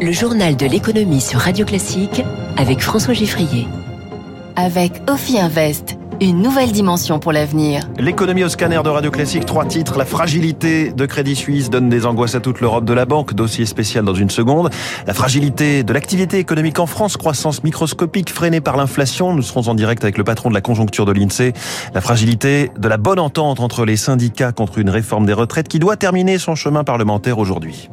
Le journal de l'économie sur Radio Classique avec François Giffrier. Avec Ophi Invest, une nouvelle dimension pour l'avenir. L'économie au scanner de Radio Classique, trois titres. La fragilité de Crédit Suisse donne des angoisses à toute l'Europe de la banque. Dossier spécial dans une seconde. La fragilité de l'activité économique en France, croissance microscopique freinée par l'inflation. Nous serons en direct avec le patron de la conjoncture de l'INSEE. La fragilité de la bonne entente entre les syndicats contre une réforme des retraites qui doit terminer son chemin parlementaire aujourd'hui.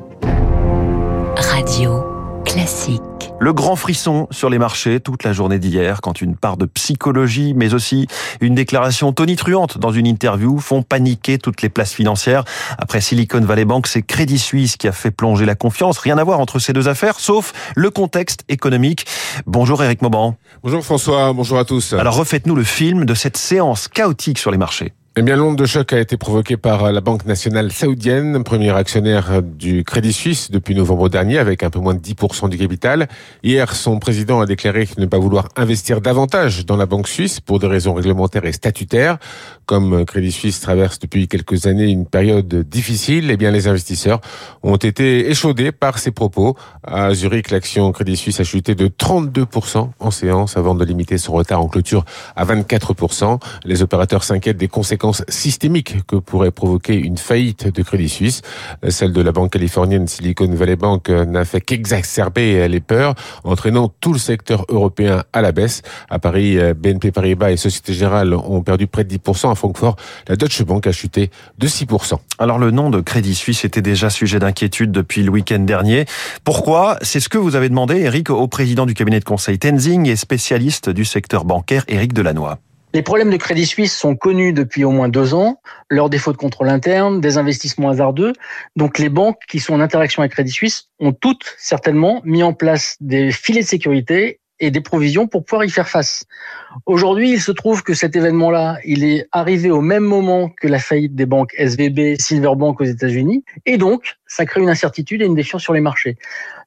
Classique. Le grand frisson sur les marchés toute la journée d'hier quand une part de psychologie mais aussi une déclaration tonitruante dans une interview font paniquer toutes les places financières. Après Silicon Valley Bank, c'est Crédit Suisse qui a fait plonger la confiance. Rien à voir entre ces deux affaires sauf le contexte économique. Bonjour Eric Mauban. Bonjour François, bonjour à tous. Alors refaites-nous le film de cette séance chaotique sur les marchés. Eh bien, l'onde de choc a été provoquée par la Banque nationale saoudienne, premier actionnaire du Crédit Suisse depuis novembre dernier, avec un peu moins de 10% du capital. Hier, son président a déclaré ne pas vouloir investir davantage dans la Banque suisse pour des raisons réglementaires et statutaires. Comme Crédit Suisse traverse depuis quelques années une période difficile, eh bien, les investisseurs ont été échaudés par ces propos. À Zurich, l'action Crédit Suisse a chuté de 32% en séance avant de limiter son retard en clôture à 24%. Les opérateurs s'inquiètent des conséquences systémique que pourrait provoquer une faillite de Crédit Suisse. Celle de la banque californienne Silicon Valley Bank n'a fait qu'exacerber les peurs, entraînant tout le secteur européen à la baisse. À Paris, BNP Paribas et Société Générale ont perdu près de 10%. À Francfort, la Deutsche Bank a chuté de 6%. Alors le nom de Crédit Suisse était déjà sujet d'inquiétude depuis le week-end dernier. Pourquoi? C'est ce que vous avez demandé, Eric, au président du cabinet de conseil Tenzing et spécialiste du secteur bancaire, Eric Delannoy. Les problèmes de Crédit Suisse sont connus depuis au moins deux ans, leur défaut de contrôle interne, des investissements hasardeux. Donc les banques qui sont en interaction avec Crédit Suisse ont toutes certainement mis en place des filets de sécurité et des provisions pour pouvoir y faire face. Aujourd'hui, il se trouve que cet événement-là, il est arrivé au même moment que la faillite des banques SVB, Silverbank aux États-Unis, et donc ça crée une incertitude et une défiance sur les marchés.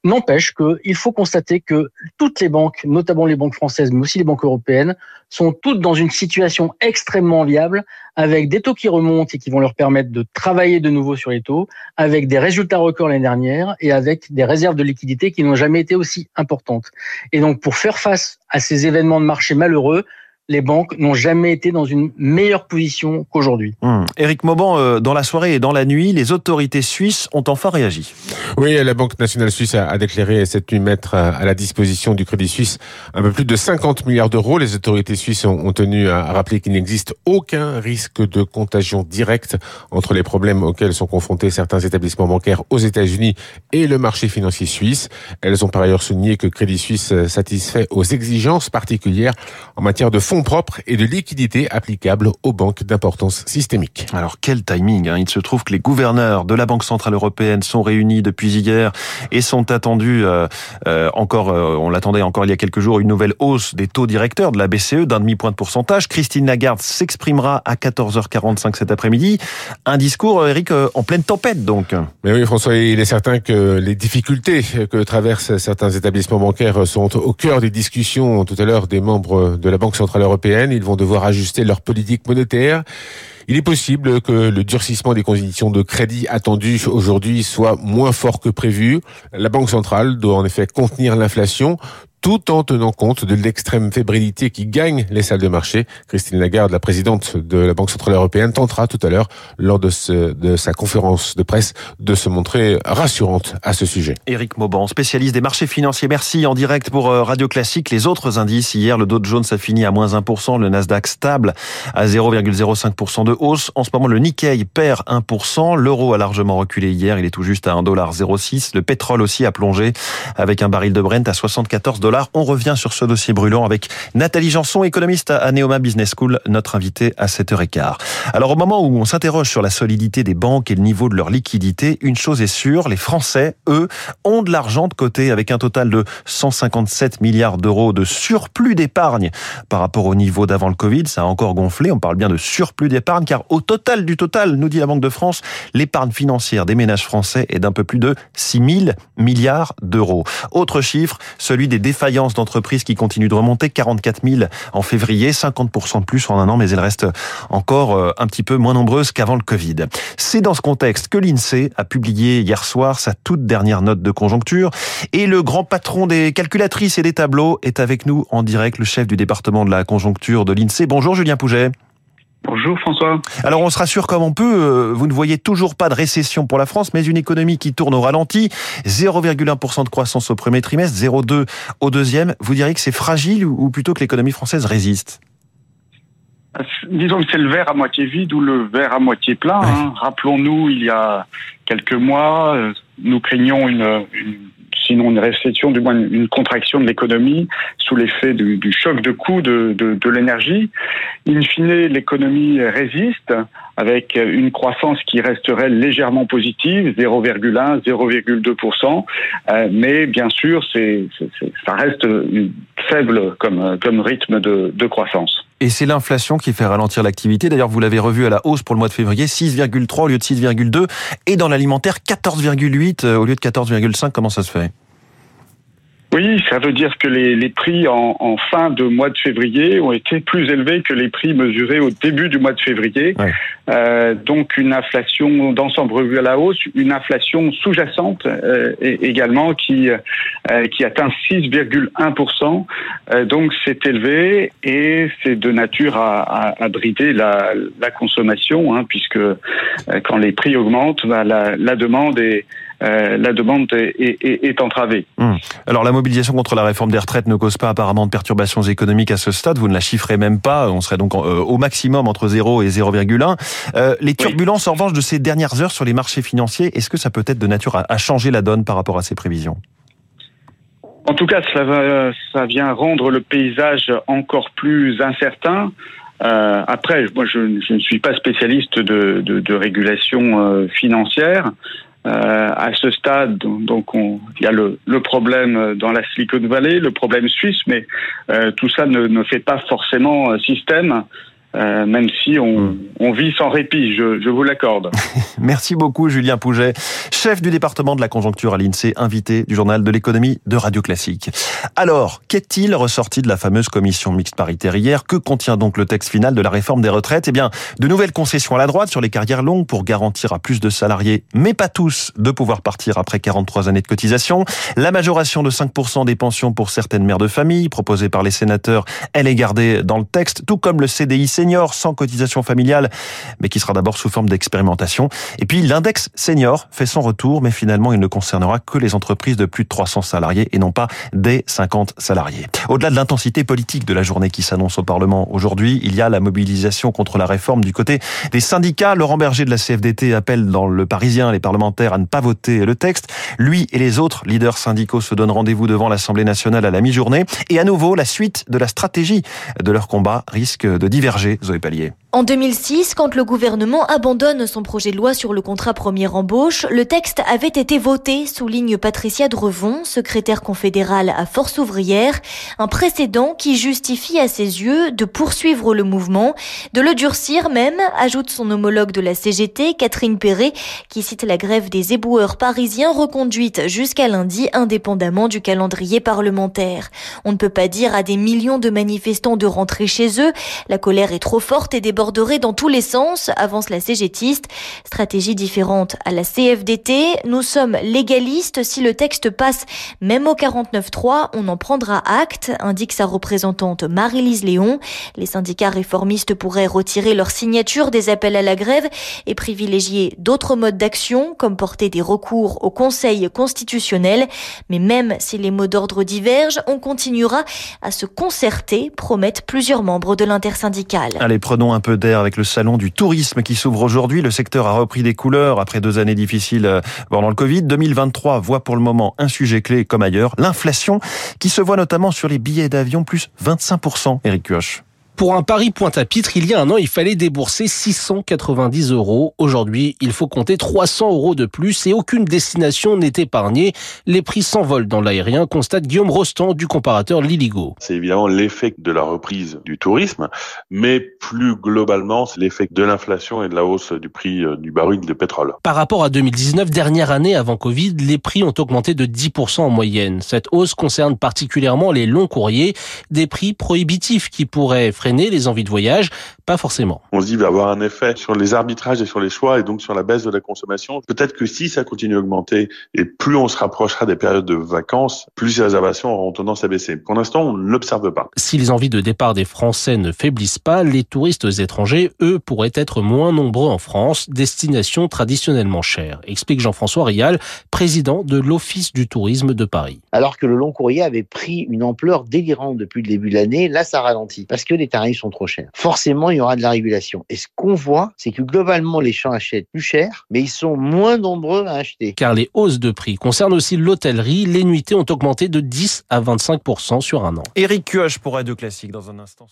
N'empêche qu'il faut constater que toutes les banques, notamment les banques françaises, mais aussi les banques européennes, sont toutes dans une situation extrêmement viable, avec des taux qui remontent et qui vont leur permettre de travailler de nouveau sur les taux, avec des résultats records l'année dernière et avec des réserves de liquidité qui n'ont jamais été aussi importantes. Et donc, pour faire face à ces événements de marché malheureux, les banques n'ont jamais été dans une meilleure position qu'aujourd'hui. Hum. Éric Mauban, euh, dans la soirée et dans la nuit, les autorités suisses ont enfin réagi. Oui, la Banque nationale suisse a déclaré cette nuit mettre à la disposition du Crédit Suisse un peu plus de 50 milliards d'euros. Les autorités suisses ont tenu à rappeler qu'il n'existe aucun risque de contagion directe entre les problèmes auxquels sont confrontés certains établissements bancaires aux États-Unis et le marché financier suisse. Elles ont par ailleurs souligné que Crédit Suisse satisfait aux exigences particulières en matière de fonds propres et de liquidités applicables aux banques d'importance systémique. Alors quel timing hein Il se trouve que les gouverneurs de la Banque Centrale Européenne sont réunis depuis hier et sont attendus euh, euh, encore, euh, on l'attendait encore il y a quelques jours, une nouvelle hausse des taux directeurs de la BCE d'un demi-point de pourcentage. Christine Lagarde s'exprimera à 14h45 cet après-midi. Un discours, Eric, en pleine tempête donc. Mais oui François, il est certain que les difficultés que traversent certains établissements bancaires sont au cœur des discussions tout à l'heure des membres de la Banque Centrale européenne. Ils vont devoir ajuster leur politique monétaire. Il est possible que le durcissement des conditions de crédit attendues aujourd'hui soit moins fort que prévu. La Banque centrale doit en effet contenir l'inflation tout en tenant compte de l'extrême fébrilité qui gagne les salles de marché. Christine Lagarde, la présidente de la Banque Centrale Européenne, tentera tout à l'heure, lors de, sa conférence de presse, de se montrer rassurante à ce sujet. Mauban, spécialiste des marchés financiers. Merci en direct pour euh, Radio Classique. Les autres indices, hier, le Jones à moins 1%, le Nasdaq stable à 0,05% de En ce moment, le Nikkei perd 1%, l'euro a largement reculé hier, il est tout juste à 1,06$. Le pétrole aussi a plongé avec un baril de Brent à 74 on revient sur ce dossier brûlant avec Nathalie Janson, économiste à Neoma Business School, notre invitée à 7h15. Alors au moment où on s'interroge sur la solidité des banques et le niveau de leur liquidité, une chose est sûre, les Français, eux, ont de l'argent de côté avec un total de 157 milliards d'euros de surplus d'épargne par rapport au niveau d'avant le Covid. Ça a encore gonflé, on parle bien de surplus d'épargne car au total du total, nous dit la Banque de France, l'épargne financière des ménages français est d'un peu plus de 6 000 milliards d'euros. Autre chiffre, celui des défaillances d'entreprises qui continuent de remonter, 44 000 en février, 50% de plus en un an, mais elles restent encore euh, un petit peu moins nombreuses qu'avant le Covid. C'est dans ce contexte que l'INSEE a publié hier soir sa toute dernière note de conjoncture et le grand patron des calculatrices et des tableaux est avec nous en direct, le chef du département de la conjoncture de l'INSEE. Bonjour Julien Pouget. Bonjour François. Alors on se rassure comme on peut, euh, vous ne voyez toujours pas de récession pour la France, mais une économie qui tourne au ralenti, 0,1% de croissance au premier trimestre, 0,2 au deuxième. Vous diriez que c'est fragile ou plutôt que l'économie française résiste? Disons que c'est le verre à moitié vide ou le verre à moitié plein. Hein. Rappelons-nous, il y a quelques mois, euh, nous craignions une, une sinon une récession, du moins une contraction de l'économie sous l'effet du, choc de coût de, de, de l'énergie. In fine, l'économie résiste avec une croissance qui resterait légèrement positive, 0,1, 0,2%, euh, mais bien sûr, c'est, ça reste faible comme, comme rythme de, de croissance. Et c'est l'inflation qui fait ralentir l'activité. D'ailleurs, vous l'avez revu à la hausse pour le mois de février, 6,3 au lieu de 6,2. Et dans l'alimentaire, 14,8 au lieu de 14,5. Comment ça se fait? Oui, ça veut dire que les, les prix en, en, fin de mois de février ont été plus élevés que les prix mesurés au début du mois de février. Ouais. Euh, donc une inflation d'ensemble revue à la hausse, une inflation sous-jacente euh, également qui euh, qui atteint 6,1%. Euh, donc c'est élevé et c'est de nature à, à, à brider la, la consommation, hein, puisque euh, quand les prix augmentent, bah, la, la demande est euh, la demande est, est, est entravée. Hum. Alors la mobilisation contre la réforme des retraites ne cause pas apparemment de perturbations économiques à ce stade. Vous ne la chiffrez même pas. On serait donc euh, au maximum entre 0 et 0,1. Euh, les turbulences oui. en revanche de ces dernières heures sur les marchés financiers, est-ce que ça peut être de nature à, à changer la donne par rapport à ces prévisions? En tout cas, ça, va, ça vient rendre le paysage encore plus incertain. Euh, après, moi, je, je, ne suis pas spécialiste de, de, de régulation euh, financière. Euh, à ce stade, donc on, il y a le, le, problème dans la Silicon Valley, le problème suisse, mais euh, tout ça ne, ne, fait pas forcément système. Euh, même si on, hmm. on, vit sans répit, je, je vous l'accorde. Merci beaucoup Julien Pouget, chef du département de la conjoncture à l'INSEE, invité du journal de l'économie de Radio Classique. Alors, qu'est-il ressorti de la fameuse commission mixte paritaire hier? Que contient donc le texte final de la réforme des retraites? Eh bien, de nouvelles concessions à la droite sur les carrières longues pour garantir à plus de salariés, mais pas tous, de pouvoir partir après 43 années de cotisation. La majoration de 5% des pensions pour certaines mères de famille, proposée par les sénateurs, elle est gardée dans le texte, tout comme le CDI senior sans cotisation familiale, mais qui sera d'abord sous forme d'expérimentation. Et puis l'index senior fait son retour, mais finalement il ne concernera que les entreprises de plus de 300 salariés et non pas des 50 salariés. Au-delà de l'intensité politique de la journée qui s'annonce au Parlement aujourd'hui, il y a la mobilisation contre la réforme du côté des syndicats. Laurent Berger de la CFDT appelle dans le Parisien les parlementaires à ne pas voter le texte. Lui et les autres leaders syndicaux se donnent rendez-vous devant l'Assemblée nationale à la mi-journée. Et à nouveau, la suite de la stratégie de leur combat risque de diverger Zoé Pallier. En 2006, quand le gouvernement abandonne son projet de loi sur le contrat première embauche, le texte avait été voté, souligne Patricia Drevon, secrétaire confédérale à Force ouvrière, un précédent qui justifie à ses yeux de poursuivre le mouvement, de le durcir même, ajoute son homologue de la CGT, Catherine Perret, qui cite la grève des éboueurs parisiens reconduite jusqu'à lundi, indépendamment du calendrier parlementaire. On ne peut pas dire à des millions de manifestants de rentrer chez eux, la colère est trop forte et des déborderait dans tous les sens, avance la CGTiste. Stratégie différente à la CFDT. Nous sommes légalistes. Si le texte passe même au 49.3, on en prendra acte, indique sa représentante Marie-Lise Léon. Les syndicats réformistes pourraient retirer leur signature des appels à la grève et privilégier d'autres modes d'action, comme porter des recours au Conseil constitutionnel. Mais même si les mots d'ordre divergent, on continuera à se concerter, promettent plusieurs membres de l'intersyndicale. Allez, prenons un peu d'air avec le salon du tourisme qui s'ouvre aujourd'hui. Le secteur a repris des couleurs après deux années difficiles euh, pendant le Covid. 2023 voit pour le moment un sujet clé comme ailleurs, l'inflation qui se voit notamment sur les billets d'avion plus 25%, Eric Kioch. Pour un pari pointe-à-pitre, il y a un an, il fallait débourser 690 euros. Aujourd'hui, il faut compter 300 euros de plus et aucune destination n'est épargnée. Les prix s'envolent dans l'aérien, constate Guillaume Rostand du comparateur Liligo. C'est évidemment l'effet de la reprise du tourisme, mais plus globalement, c'est l'effet de l'inflation et de la hausse du prix euh, du baril de pétrole. Par rapport à 2019, dernière année avant Covid, les prix ont augmenté de 10% en moyenne. Cette hausse concerne particulièrement les longs courriers, des prix prohibitifs qui pourraient freiner les envies de voyage Pas forcément. On se dit, va avoir un effet sur les arbitrages et sur les choix et donc sur la baisse de la consommation. Peut-être que si ça continue à augmenter et plus on se rapprochera des périodes de vacances, plus les réservations auront tendance à baisser. Pour l'instant, on ne l'observe pas. Si les envies de départ des Français ne faiblissent pas, les touristes étrangers, eux, pourraient être moins nombreux en France, destination traditionnellement chère, explique Jean-François Rial, président de l'Office du tourisme de Paris. Alors que le long courrier avait pris une ampleur délirante depuis le début de l'année, là ça ralentit parce que les tarifs sont trop chers. Forcément, il y aura de la régulation. Et ce qu'on voit, c'est que globalement, les champs achètent plus cher, mais ils sont moins nombreux à acheter. Car les hausses de prix concernent aussi l'hôtellerie. Les nuitées ont augmenté de 10 à 25% sur un an. Éric Cuoche pour Radio Classique dans un instant.